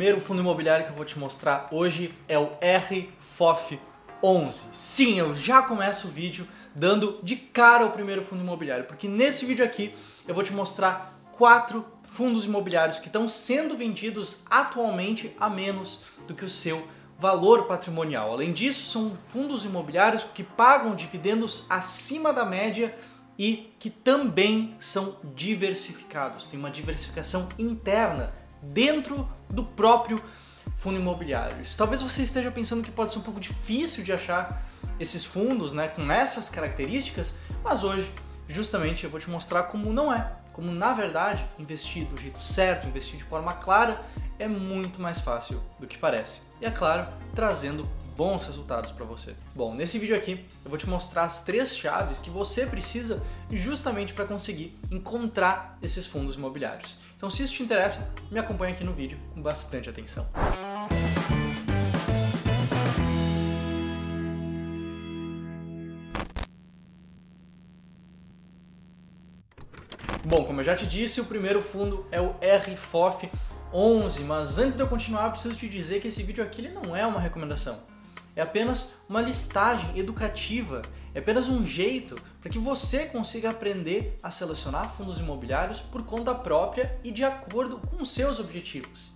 primeiro fundo imobiliário que eu vou te mostrar hoje é o RFOF 11. Sim, eu já começo o vídeo dando de cara o primeiro fundo imobiliário, porque nesse vídeo aqui eu vou te mostrar quatro fundos imobiliários que estão sendo vendidos atualmente a menos do que o seu valor patrimonial. Além disso, são fundos imobiliários que pagam dividendos acima da média e que também são diversificados. Tem uma diversificação interna dentro do próprio fundo imobiliário. Talvez você esteja pensando que pode ser um pouco difícil de achar esses fundos né, com essas características, mas hoje justamente eu vou te mostrar como não é como na verdade investir do jeito certo, investir de forma clara, é muito mais fácil do que parece. E é claro, trazendo bons resultados para você. Bom, nesse vídeo aqui eu vou te mostrar as três chaves que você precisa justamente para conseguir encontrar esses fundos imobiliários. Então, se isso te interessa, me acompanha aqui no vídeo com bastante atenção. Bom, como eu já te disse, o primeiro fundo é o RFOF 11, mas antes de eu continuar, preciso te dizer que esse vídeo aqui ele não é uma recomendação. É apenas uma listagem educativa, é apenas um jeito para que você consiga aprender a selecionar fundos imobiliários por conta própria e de acordo com seus objetivos.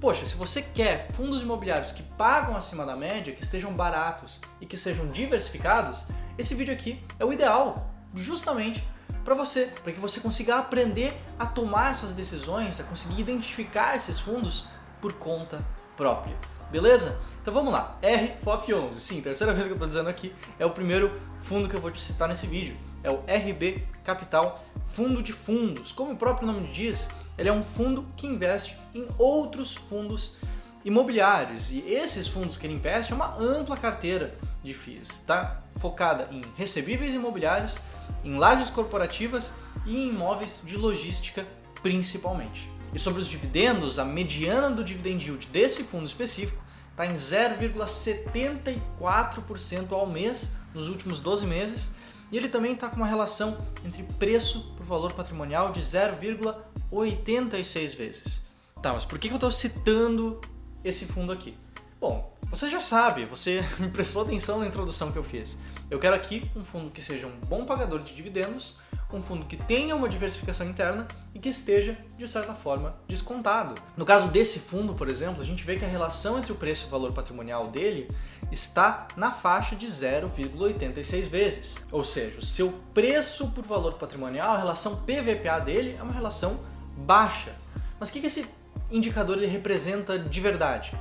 Poxa, se você quer fundos imobiliários que pagam acima da média, que estejam baratos e que sejam diversificados, esse vídeo aqui é o ideal, justamente para você, para que você consiga aprender a tomar essas decisões, a conseguir identificar esses fundos por conta própria. Beleza? Então vamos lá. RFOF11, sim, terceira vez que eu estou dizendo aqui, é o primeiro fundo que eu vou te citar nesse vídeo. É o RB Capital Fundo de Fundos. Como o próprio nome diz, ele é um fundo que investe em outros fundos imobiliários. E esses fundos que ele investe é uma ampla carteira de FIIs, tá? Focada em recebíveis imobiliários em lajes corporativas e em imóveis de logística principalmente. E sobre os dividendos, a mediana do dividend yield desse fundo específico está em 0,74% ao mês nos últimos 12 meses e ele também está com uma relação entre preço por valor patrimonial de 0,86 vezes. Tá, mas por que eu estou citando esse fundo aqui? Bom, você já sabe, você me prestou atenção na introdução que eu fiz. Eu quero aqui um fundo que seja um bom pagador de dividendos, um fundo que tenha uma diversificação interna e que esteja, de certa forma, descontado. No caso desse fundo, por exemplo, a gente vê que a relação entre o preço e o valor patrimonial dele está na faixa de 0,86 vezes. Ou seja, o seu preço por valor patrimonial, a relação PVPA dele é uma relação baixa. Mas o que esse indicador ele representa de verdade?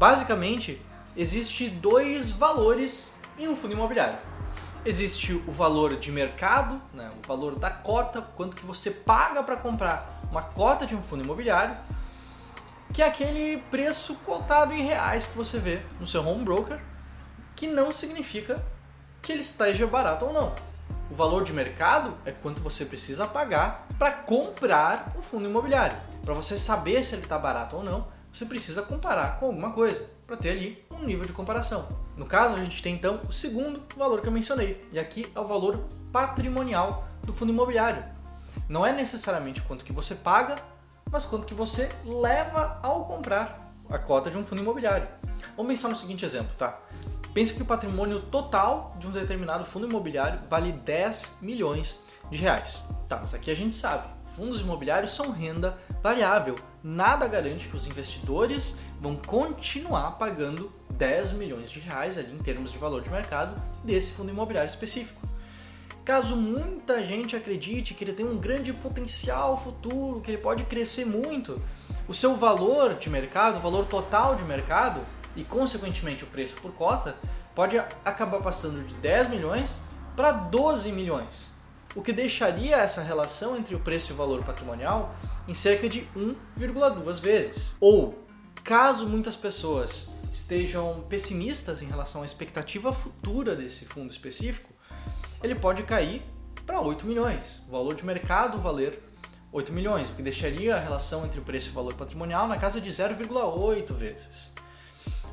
Basicamente, existe dois valores em um fundo imobiliário. Existe o valor de mercado, né, o valor da cota, quanto que você paga para comprar uma cota de um fundo imobiliário, que é aquele preço cotado em reais que você vê no seu home broker, que não significa que ele esteja barato ou não. O valor de mercado é quanto você precisa pagar para comprar um fundo imobiliário. Para você saber se ele está barato ou não, você precisa comparar com alguma coisa para ter ali um nível de comparação. No caso, a gente tem então o segundo valor que eu mencionei, e aqui é o valor patrimonial do fundo imobiliário. Não é necessariamente quanto que você paga, mas quanto que você leva ao comprar a cota de um fundo imobiliário. Vamos pensar no seguinte exemplo, tá? Pensa que o patrimônio total de um determinado fundo imobiliário vale 10 milhões de reais. Tá, mas aqui a gente sabe, fundos imobiliários são renda variável. Nada garante que os investidores vão continuar pagando 10 milhões de reais ali em termos de valor de mercado desse fundo imobiliário específico. Caso muita gente acredite que ele tem um grande potencial futuro, que ele pode crescer muito, o seu valor de mercado, o valor total de mercado e consequentemente o preço por cota pode acabar passando de 10 milhões para 12 milhões o que deixaria essa relação entre o preço e o valor patrimonial em cerca de 1,2 vezes. Ou, caso muitas pessoas estejam pessimistas em relação à expectativa futura desse fundo específico, ele pode cair para 8 milhões. O valor de mercado valer 8 milhões, o que deixaria a relação entre o preço e o valor patrimonial na casa de 0,8 vezes.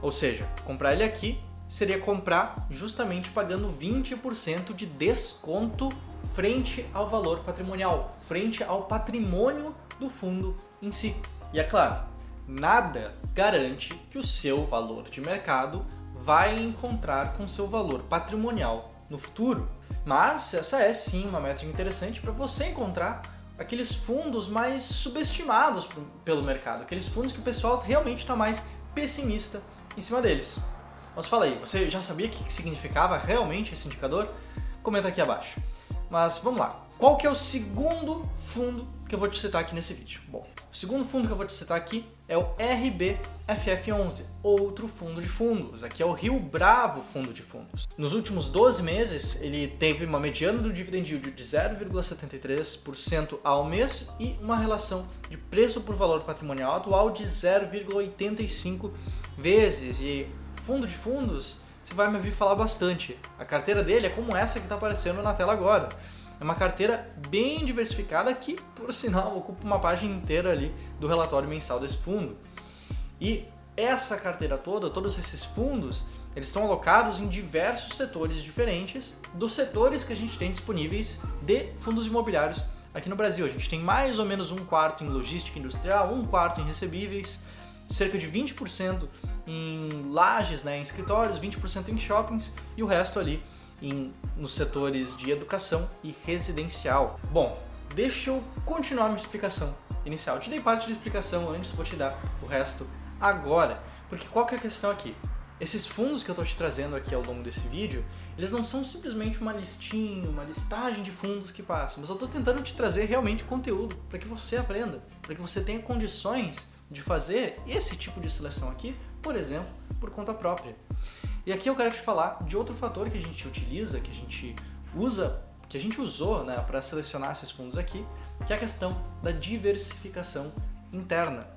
Ou seja, comprar ele aqui seria comprar justamente pagando 20% de desconto frente ao valor patrimonial, frente ao patrimônio do fundo em si. E é claro, nada garante que o seu valor de mercado vai encontrar com seu valor patrimonial no futuro. Mas essa é sim uma métrica interessante para você encontrar aqueles fundos mais subestimados pelo mercado, aqueles fundos que o pessoal realmente está mais pessimista em cima deles. Mas fala aí, você já sabia o que significava realmente esse indicador? Comenta aqui abaixo. Mas vamos lá. Qual que é o segundo fundo que eu vou te citar aqui nesse vídeo? Bom, o segundo fundo que eu vou te citar aqui é o RBFF11, outro fundo de fundos. Aqui é o Rio Bravo Fundo de Fundos. Nos últimos 12 meses, ele teve uma mediana do dividend yield de 0,73% ao mês e uma relação de preço por valor patrimonial atual de 0,85 vezes. E fundo de fundos, você vai me ouvir falar bastante. A carteira dele é como essa que está aparecendo na tela agora. É uma carteira bem diversificada que, por sinal, ocupa uma página inteira ali do relatório mensal desse fundo. E essa carteira toda, todos esses fundos, eles estão alocados em diversos setores diferentes dos setores que a gente tem disponíveis de fundos imobiliários aqui no Brasil. A gente tem mais ou menos um quarto em logística industrial, um quarto em recebíveis, cerca de 20% em lajes, né, em escritórios, 20% em shoppings e o resto ali em, nos setores de educação e residencial. Bom, deixa eu continuar minha explicação inicial. Eu te dei parte da explicação antes, vou te dar o resto agora. Porque qual que é a questão aqui? Esses fundos que eu estou te trazendo aqui ao longo desse vídeo, eles não são simplesmente uma listinha, uma listagem de fundos que passam, mas eu estou tentando te trazer realmente conteúdo para que você aprenda, para que você tenha condições de fazer esse tipo de seleção aqui, por exemplo, por conta própria. E aqui eu quero te falar de outro fator que a gente utiliza, que a gente usa, que a gente usou né, para selecionar esses fundos aqui, que é a questão da diversificação interna.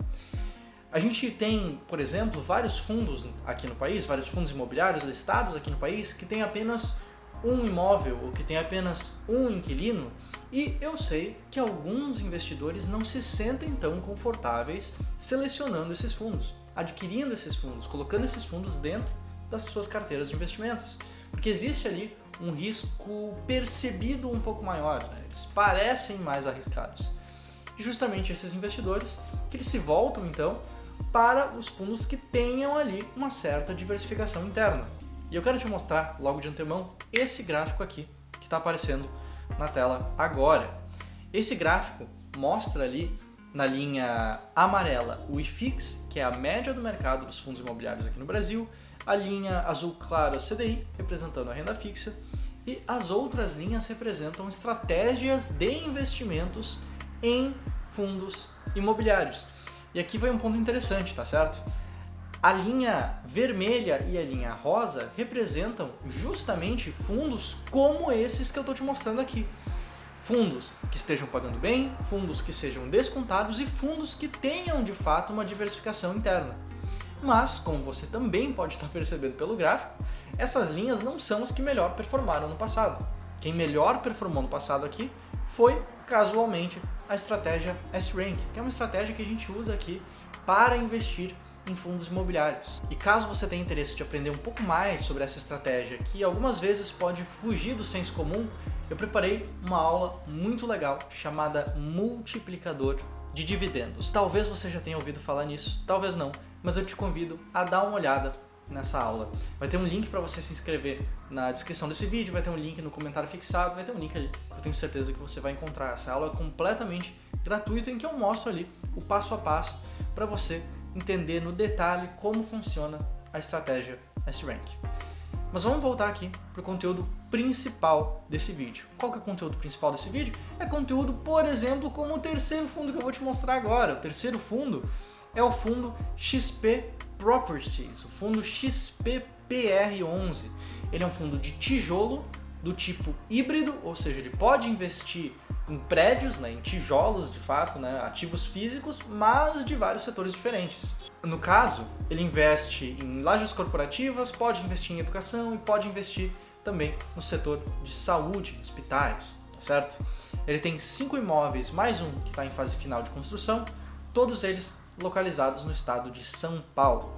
A gente tem, por exemplo, vários fundos aqui no país, vários fundos imobiliários listados aqui no país que tem apenas um imóvel ou que tem apenas um inquilino, e eu sei que alguns investidores não se sentem tão confortáveis selecionando esses fundos, adquirindo esses fundos, colocando esses fundos dentro das suas carteiras de investimentos. Porque existe ali um risco percebido um pouco maior, né? eles parecem mais arriscados. E justamente esses investidores que eles se voltam então para os fundos que tenham ali uma certa diversificação interna. E eu quero te mostrar logo de antemão esse gráfico aqui que está aparecendo na tela agora. Esse gráfico mostra ali na linha amarela o IFIX, que é a média do mercado dos fundos imobiliários aqui no Brasil, a linha azul claro CDI, representando a renda fixa, e as outras linhas representam estratégias de investimentos em fundos imobiliários. E aqui vai um ponto interessante, tá certo? A linha vermelha e a linha rosa representam justamente fundos como esses que eu estou te mostrando aqui. Fundos que estejam pagando bem, fundos que sejam descontados e fundos que tenham de fato uma diversificação interna. Mas, como você também pode estar percebendo pelo gráfico, essas linhas não são as que melhor performaram no passado. Quem melhor performou no passado aqui foi, casualmente, a estratégia S-Rank, que é uma estratégia que a gente usa aqui para investir em fundos imobiliários. E caso você tenha interesse de aprender um pouco mais sobre essa estratégia, que algumas vezes pode fugir do senso comum, eu preparei uma aula muito legal chamada Multiplicador de Dividendos. Talvez você já tenha ouvido falar nisso, talvez não, mas eu te convido a dar uma olhada nessa aula. Vai ter um link para você se inscrever na descrição desse vídeo, vai ter um link no comentário fixado, vai ter um link ali. Eu tenho certeza que você vai encontrar. Essa aula é completamente gratuita em que eu mostro ali o passo a passo para você entender no detalhe como funciona a estratégia S-Rank. Mas vamos voltar aqui para o conteúdo principal desse vídeo. Qual que é o conteúdo principal desse vídeo? É conteúdo, por exemplo, como o terceiro fundo que eu vou te mostrar agora. O terceiro fundo é o fundo XP Properties, o fundo XPPR11. Ele é um fundo de tijolo do tipo híbrido, ou seja, ele pode investir em prédios, né, em tijolos de fato, né, ativos físicos, mas de vários setores diferentes. No caso, ele investe em lajes corporativas, pode investir em educação e pode investir também no setor de saúde, hospitais, certo? Ele tem cinco imóveis, mais um que está em fase final de construção, todos eles localizados no estado de São Paulo.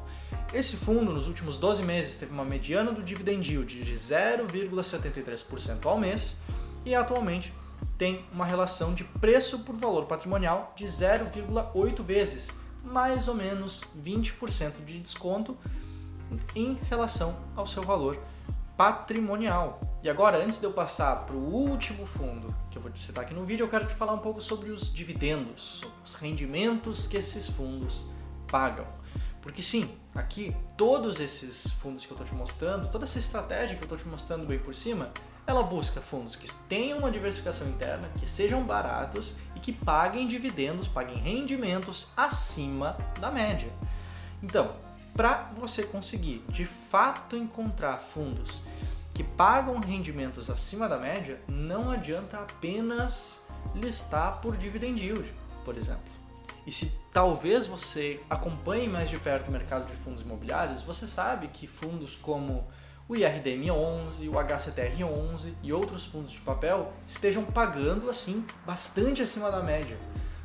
Esse fundo, nos últimos 12 meses, teve uma mediana do dividend yield de 0,73% ao mês e atualmente tem uma relação de preço por valor patrimonial de 0,8 vezes, mais ou menos 20% de desconto em relação ao seu valor patrimonial. E agora, antes de eu passar para o último fundo que eu vou te citar aqui no vídeo, eu quero te falar um pouco sobre os dividendos, os rendimentos que esses fundos pagam. Porque sim, aqui todos esses fundos que eu estou te mostrando, toda essa estratégia que eu estou te mostrando bem por cima, ela busca fundos que tenham uma diversificação interna, que sejam baratos e que paguem dividendos, paguem rendimentos acima da média. Então, para você conseguir de fato encontrar fundos que pagam rendimentos acima da média, não adianta apenas listar por dividend yield, por exemplo. E se talvez você acompanhe mais de perto o mercado de fundos imobiliários, você sabe que fundos como o IRDM11, o HCTR11 e outros fundos de papel estejam pagando assim bastante acima da média.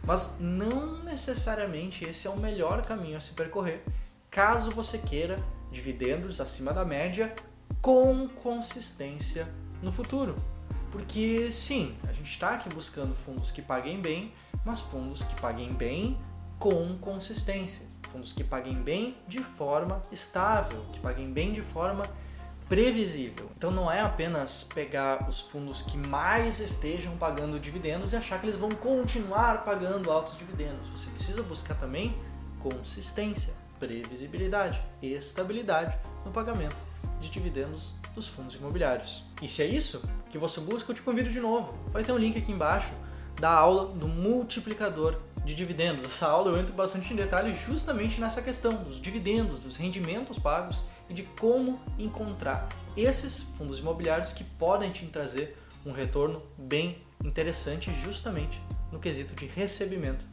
Mas não necessariamente esse é o melhor caminho a se percorrer, caso você queira dividendos acima da média com consistência no futuro. Porque sim, a gente está aqui buscando fundos que paguem bem, mas fundos que paguem bem com consistência. Fundos que paguem bem de forma estável, que paguem bem de forma previsível. Então não é apenas pegar os fundos que mais estejam pagando dividendos e achar que eles vão continuar pagando altos dividendos. Você precisa buscar também consistência, previsibilidade e estabilidade no pagamento de dividendos dos fundos imobiliários. E se é isso que você busca, eu te convido de novo. Vai ter um link aqui embaixo da aula do multiplicador de dividendos. Essa aula eu entro bastante em detalhes justamente nessa questão dos dividendos, dos rendimentos pagos e de como encontrar esses fundos imobiliários que podem te trazer um retorno bem interessante justamente no quesito de recebimento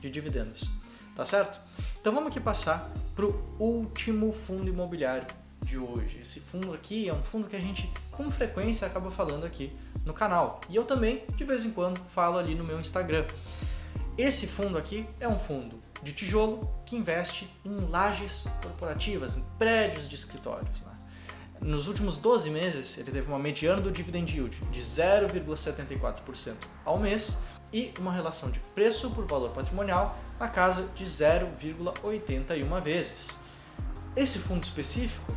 de dividendos. Tá certo? Então vamos aqui passar para o último fundo imobiliário de hoje. Esse fundo aqui é um fundo que a gente com frequência acaba falando aqui no canal. E eu também, de vez em quando, falo ali no meu Instagram. Esse fundo aqui é um fundo de tijolo que investe em lajes corporativas, em prédios de escritórios. Né? Nos últimos 12 meses, ele teve uma mediana do dividend yield de 0,74% ao mês e uma relação de preço por valor patrimonial na casa de 0,81 vezes. Esse fundo específico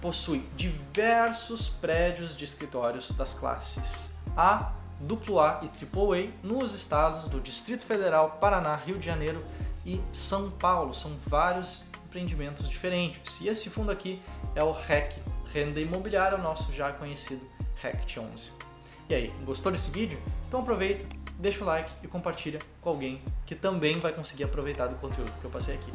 possui diversos prédios de escritórios das classes A, AA e AAA nos estados do Distrito Federal, Paraná, Rio de Janeiro e São Paulo. São vários empreendimentos diferentes. E esse fundo aqui é o REC, Renda Imobiliária, o nosso já conhecido RECT 11. E aí, gostou desse vídeo? Então aproveita, deixa o like e compartilha com alguém que também vai conseguir aproveitar do conteúdo que eu passei aqui.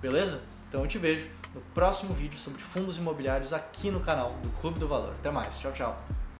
Beleza? Então eu te vejo no próximo vídeo sobre fundos imobiliários aqui no canal do Clube do Valor. Até mais, tchau, tchau.